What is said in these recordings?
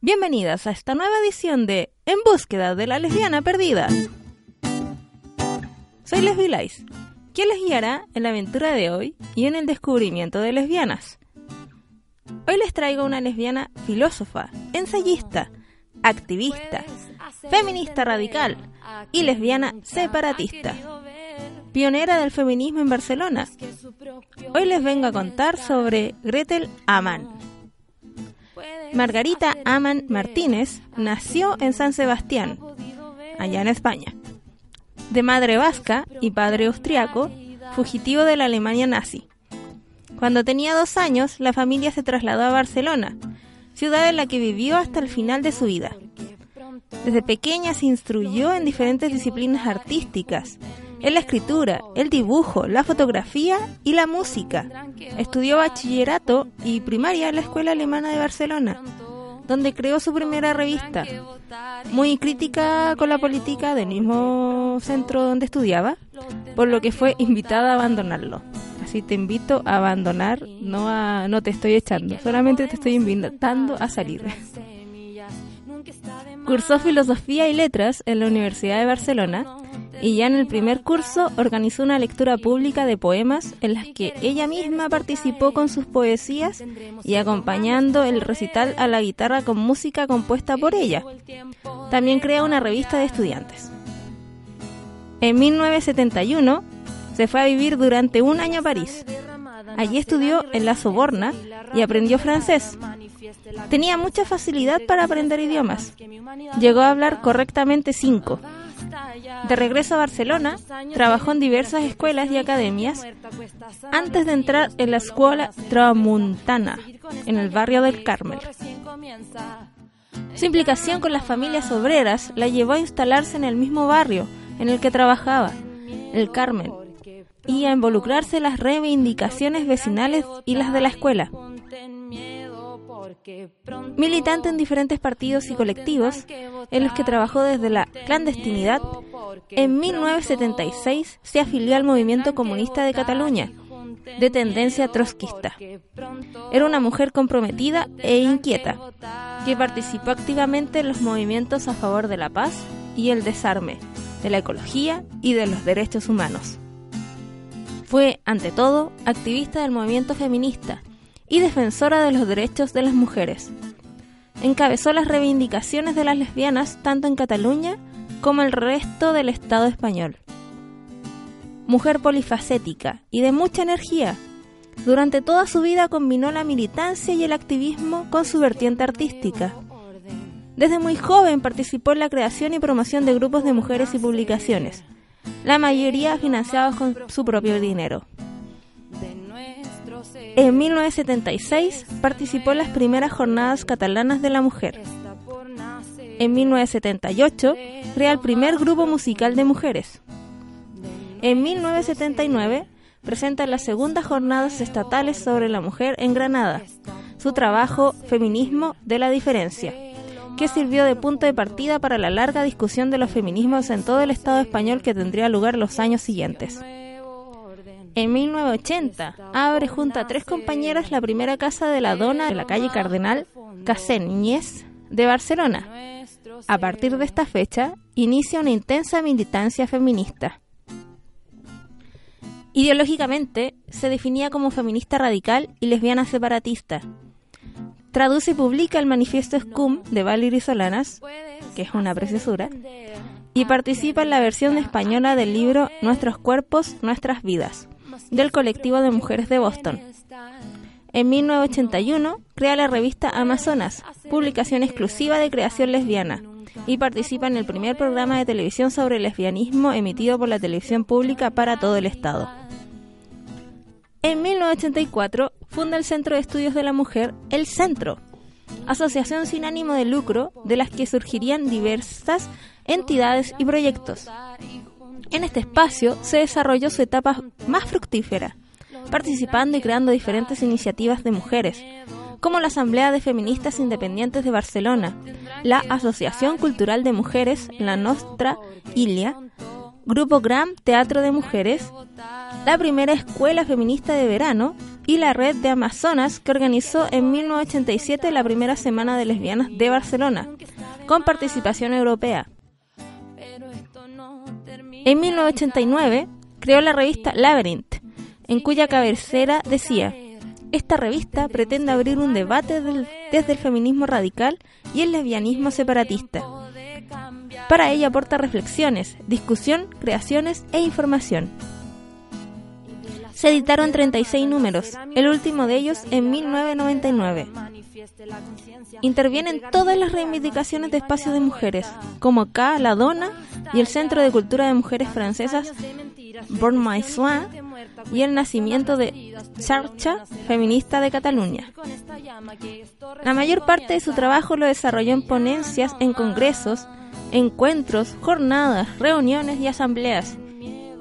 Bienvenidas a esta nueva edición de En búsqueda de la lesbiana perdida. Soy Leslie Lice, quien les guiará en la aventura de hoy y en el descubrimiento de lesbianas. Hoy les traigo una lesbiana filósofa, ensayista, activista, feminista radical y lesbiana separatista. Pionera del feminismo en Barcelona. Hoy les vengo a contar sobre Gretel Amann. Margarita Amann Martínez nació en San Sebastián, allá en España. De madre vasca y padre austriaco, fugitivo de la Alemania nazi. Cuando tenía dos años, la familia se trasladó a Barcelona, ciudad en la que vivió hasta el final de su vida. Desde pequeña se instruyó en diferentes disciplinas artísticas, en la escritura, el dibujo, la fotografía y la música. Estudió bachillerato y primaria en la Escuela Alemana de Barcelona, donde creó su primera revista, muy crítica con la política del mismo centro donde estudiaba, por lo que fue invitada a abandonarlo. Así te invito a abandonar, no a, no te estoy echando, solamente te estoy invitando a salir. Cursó filosofía y letras en la Universidad de Barcelona y ya en el primer curso organizó una lectura pública de poemas en las que ella misma participó con sus poesías y acompañando el recital a la guitarra con música compuesta por ella. También crea una revista de estudiantes. En 1971 se fue a vivir durante un año a París. Allí estudió en la Soborna y aprendió francés. Tenía mucha facilidad para aprender idiomas. Llegó a hablar correctamente cinco. De regreso a Barcelona, trabajó en diversas escuelas y academias antes de entrar en la escuela Tramuntana, en el barrio del Carmel. Su implicación con las familias obreras la llevó a instalarse en el mismo barrio en el que trabajaba, el Carmel, y a involucrarse en las reivindicaciones vecinales y las de la escuela. Militante en diferentes partidos y colectivos en los que trabajó desde la clandestinidad, en 1976 se afilió al Movimiento Comunista de Cataluña, de tendencia trotskista. Era una mujer comprometida e inquieta, que participó activamente en los movimientos a favor de la paz y el desarme, de la ecología y de los derechos humanos. Fue, ante todo, activista del movimiento feminista y defensora de los derechos de las mujeres. Encabezó las reivindicaciones de las lesbianas tanto en Cataluña como el resto del Estado español. Mujer polifacética y de mucha energía, durante toda su vida combinó la militancia y el activismo con su vertiente artística. Desde muy joven participó en la creación y promoción de grupos de mujeres y publicaciones, la mayoría financiados con su propio dinero. En 1976 participó en las primeras jornadas catalanas de la mujer. En 1978 crea el primer grupo musical de mujeres. En 1979 presenta las segundas jornadas estatales sobre la mujer en Granada, su trabajo Feminismo de la Diferencia, que sirvió de punto de partida para la larga discusión de los feminismos en todo el Estado español que tendría lugar los años siguientes. En 1980 abre junto a tres compañeras la primera casa de la dona de la calle Cardenal Caseñez de Barcelona. A partir de esta fecha inicia una intensa militancia feminista. Ideológicamente se definía como feminista radical y lesbiana separatista. Traduce y publica el manifiesto SCUM de Valerie Solanas, que es una preciosura, y participa en la versión española del libro Nuestros cuerpos, nuestras vidas, del colectivo de mujeres de Boston. En 1981 crea la revista Amazonas, publicación exclusiva de creación lesbiana, y participa en el primer programa de televisión sobre lesbianismo emitido por la televisión pública para todo el Estado. En 1984 funda el Centro de Estudios de la Mujer, el Centro, asociación sin ánimo de lucro de las que surgirían diversas entidades y proyectos. En este espacio se desarrolló su etapa más fructífera, participando y creando diferentes iniciativas de mujeres, como la Asamblea de Feministas Independientes de Barcelona, la Asociación Cultural de Mujeres, la Nostra Ilia, Grupo Gram Teatro de Mujeres, la primera escuela feminista de verano y la red de Amazonas que organizó en 1987 la primera semana de lesbianas de Barcelona, con participación europea. En 1989 creó la revista Labyrinth, en cuya cabecera decía, esta revista pretende abrir un debate desde el feminismo radical y el lesbianismo separatista. Para ella aporta reflexiones, discusión, creaciones e información. Se editaron 36 números, el último de ellos en 1999. Intervienen todas las reivindicaciones de espacios de mujeres, como acá La Dona y el Centro de Cultura de Mujeres Francesas Born My Swan y el nacimiento de Charcha Feminista de Cataluña. La mayor parte de su trabajo lo desarrolló en ponencias, en congresos, encuentros, jornadas, reuniones y asambleas,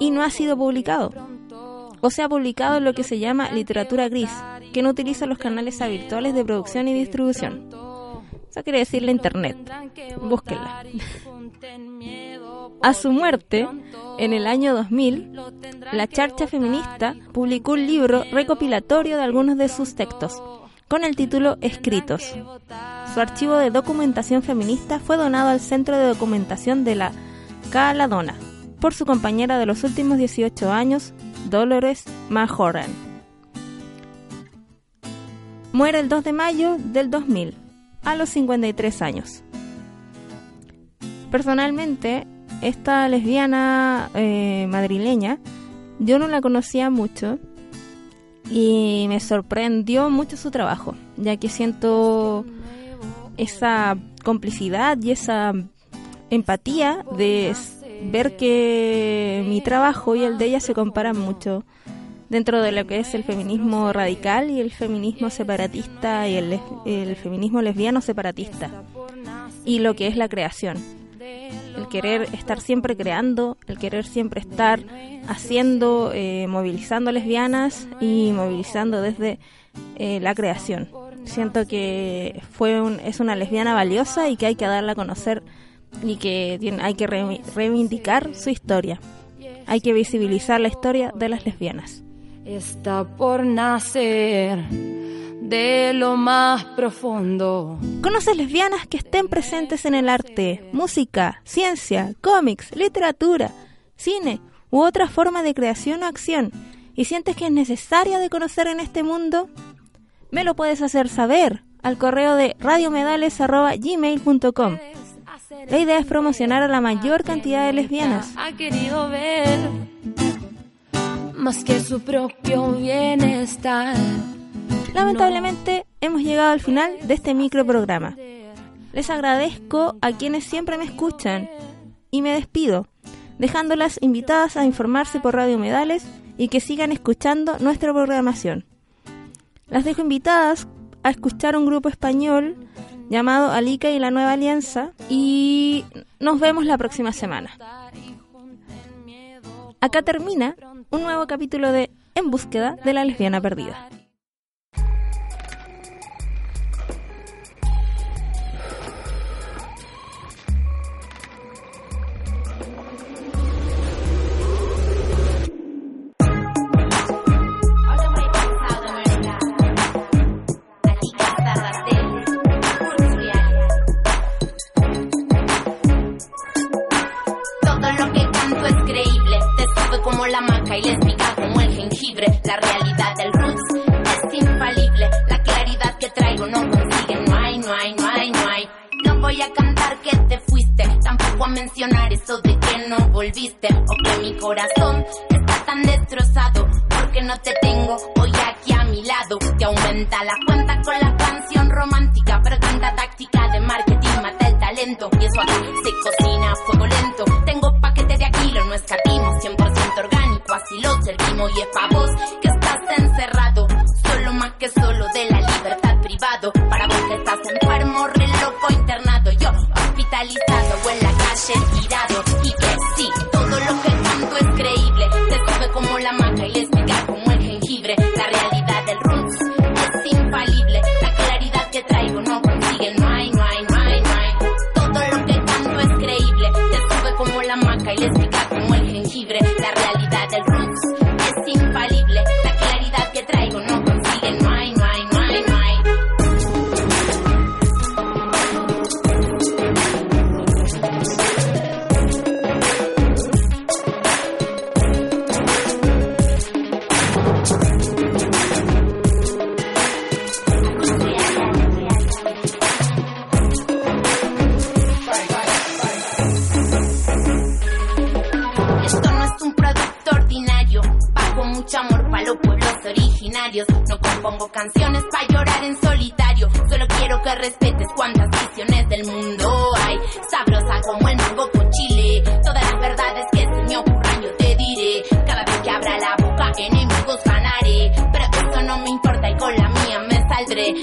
y no ha sido publicado o se ha publicado lo que se llama literatura gris, que no utiliza los canales habituales de producción y distribución. Eso quiere decir la internet. Búsquenla. A su muerte, en el año 2000, la Charcha Feminista publicó un libro recopilatorio de algunos de sus textos, con el título Escritos. Su archivo de documentación feminista fue donado al Centro de Documentación de la Caladona por su compañera de los últimos 18 años, Dolores Majoran. Muere el 2 de mayo del 2000, a los 53 años. Personalmente, esta lesbiana eh, madrileña, yo no la conocía mucho y me sorprendió mucho su trabajo, ya que siento esa complicidad y esa empatía de ver que mi trabajo y el de ella se comparan mucho dentro de lo que es el feminismo radical y el feminismo separatista y el, el feminismo lesbiano separatista y lo que es la creación. El querer estar siempre creando, el querer siempre estar haciendo, eh, movilizando lesbianas y movilizando desde eh, la creación. Siento que fue un, es una lesbiana valiosa y que hay que darla a conocer y que tiene, hay que reivindicar su historia. Hay que visibilizar la historia de las lesbianas. Está por nacer de lo más profundo. ¿Conoces lesbianas que estén presentes en el arte, música, ciencia, cómics, literatura, cine u otra forma de creación o acción y sientes que es necesaria de conocer en este mundo? Me lo puedes hacer saber al correo de radiomedales.gmail.com la idea es promocionar a la mayor cantidad de lesbianas. Ha querido ver más que su propio bienestar. Lamentablemente hemos llegado al final de este microprograma. Les agradezco a quienes siempre me escuchan y me despido, dejándolas invitadas a informarse por Radio Medales y que sigan escuchando nuestra programación. Las dejo invitadas a escuchar un grupo español llamado Alica y la Nueva Alianza y nos vemos la próxima semana. Acá termina un nuevo capítulo de En búsqueda de la lesbiana perdida. no voy a cantar que te fuiste, tampoco a mencionar eso de que no volviste. O que mi corazón está tan destrozado, porque no te tengo hoy aquí a mi lado. Te aumenta la cuenta con la canción romántica, pero tanta táctica de marketing mata el talento. Y eso acá se cocina a fuego lento. Tengo paquete de aquí, lo no escatimos, 100% orgánico, así lo servimos. Y es pa' vos que estás encerrado, solo más que solo de la libertad. Para vos estás enfermo, re loco, internado. Yo hospitalizado o en la calle tirado. Canciones para llorar en solitario. Solo quiero que respetes cuántas visiones del mundo hay. Sabrosa como el mango con chile. Todas las verdades que se me ocurran yo te diré. Cada vez que abra la boca, enemigos ganaré. Pero eso no me importa y con la mía me saldré.